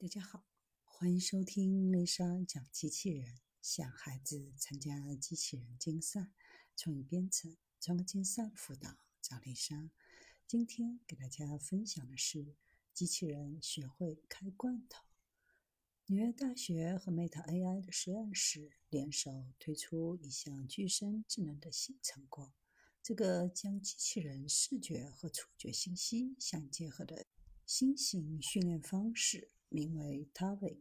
大家好，欢迎收听丽莎讲机器人。想孩子参加机器人竞赛、创意编程、创客竞赛辅导，找丽莎。今天给大家分享的是机器人学会开罐头。纽约大学和 Meta AI 的实验室联手推出一项具身智能的新成果，这个将机器人视觉和触觉信息相结合的新型训练方式。名为 TAVI，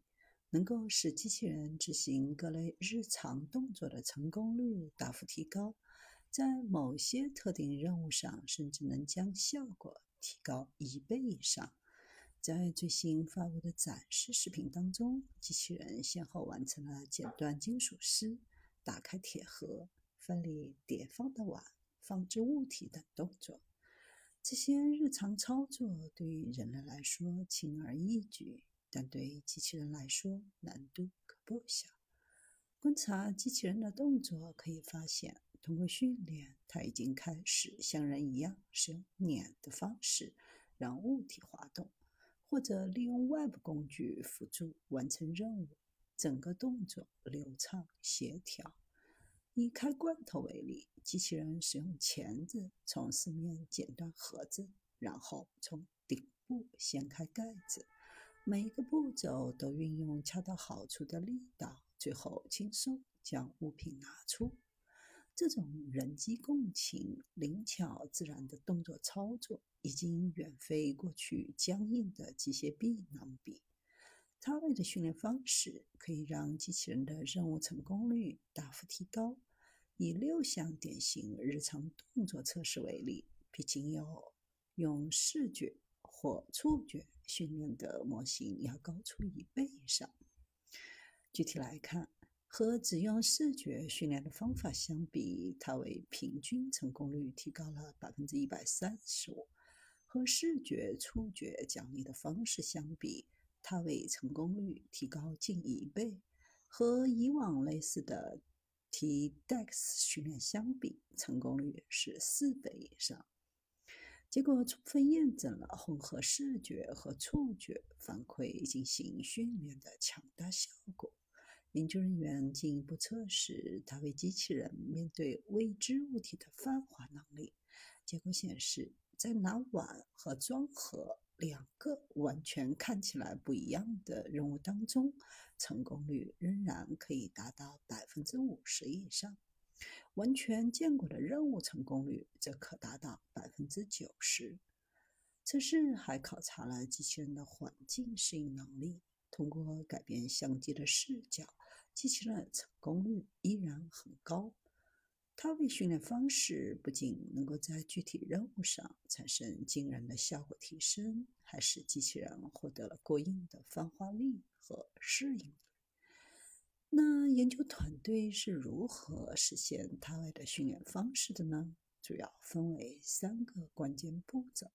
能够使机器人执行各类日常动作的成功率大幅提高，在某些特定任务上，甚至能将效果提高一倍以上。在最新发布的展示视频当中，机器人先后完成了剪断金属丝、打开铁盒、分离叠放的碗、放置物体等动作。这些日常操作对于人类来说轻而易举。但对于机器人来说，难度可不小。观察机器人的动作，可以发现，通过训练，它已经开始像人一样使用碾的方式让物体滑动，或者利用外部工具辅助完成任务。整个动作流畅协调。以开罐头为例，机器人使用钳子从四面剪断盒子，然后从顶部掀开盖子。每一个步骤都运用恰到好处的力道，最后轻松将物品拿出。这种人机共情、灵巧自然的动作操作，已经远非过去僵硬的机械臂能比。它为的训练方式可以让机器人的任务成功率大幅提高。以六项典型日常动作测试为例，比仅有用视觉或触觉。训练的模型要高出一倍以上。具体来看，和只用视觉训练的方法相比，它为平均成功率提高了百分之一百三十五；和视觉、触觉奖励的方式相比，它为成功率提高近一倍；和以往类似的 T-DEX 训练相比，成功率是四倍以上。结果充分验证了混合视觉和触觉反馈进行训练的强大效果。研究人员进一步测试它为机器人面对未知物体的泛化能力。结果显示，在拿碗和装盒两个完全看起来不一样的任务当中，成功率仍然可以达到百分之五十以上。完全见过的任务成功率则可达到百分之九十。测试还考察了机器人的环境适应能力。通过改变相机的视角，机器人的成功率依然很高。它为训练方式不仅能够在具体任务上产生惊人的效果提升，还使机器人获得了过硬的泛化力和适应力。那研究团队是如何实现他外的训练方式的呢？主要分为三个关键步骤。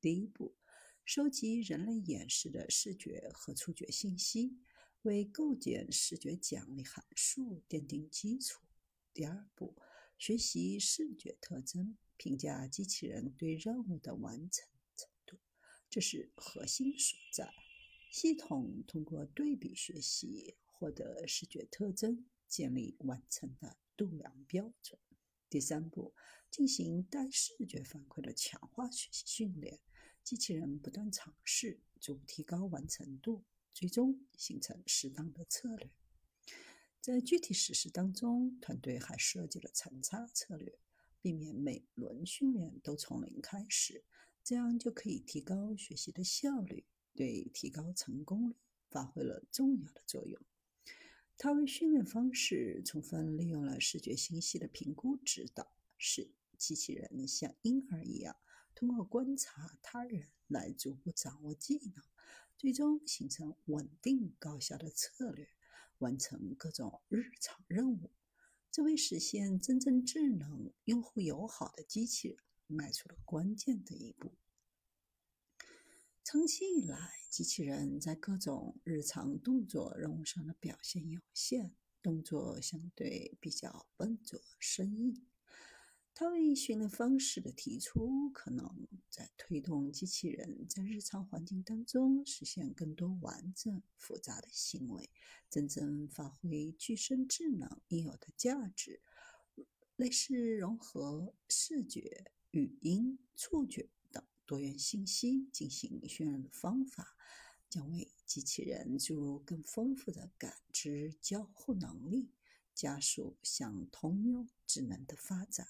第一步，收集人类演示的视觉和触觉信息，为构建视觉奖励函数奠定基础。第二步，学习视觉特征，评价机器人对任务的完成程度，这是核心所在。系统通过对比学习。获得视觉特征，建立完成的度量标准。第三步，进行带视觉反馈的强化学习训练，机器人不断尝试，逐步提高完成度，最终形成适当的策略。在具体实施当中，团队还设计了残差策略，避免每轮训练都从零开始，这样就可以提高学习的效率，对提高成功率发挥了重要的作用。它为训练方式充分利用了视觉信息的评估指导，使机器人像婴儿一样，通过观察他人来逐步掌握技能，最终形成稳定高效的策略，完成各种日常任务。这为实现真正智能、用户友好的机器人迈出了关键的一步。长期以来，机器人在各种日常动作任务上的表现有限，动作相对比较笨拙生硬。他为训练方式的提出，可能在推动机器人在日常环境当中实现更多完整、复杂的行为，真正发挥具身智能应有的价值。类似融合视觉、语音、触觉多元信息进行渲染的方法，将为机器人注入更丰富的感知交互能力，加速向通用智能的发展。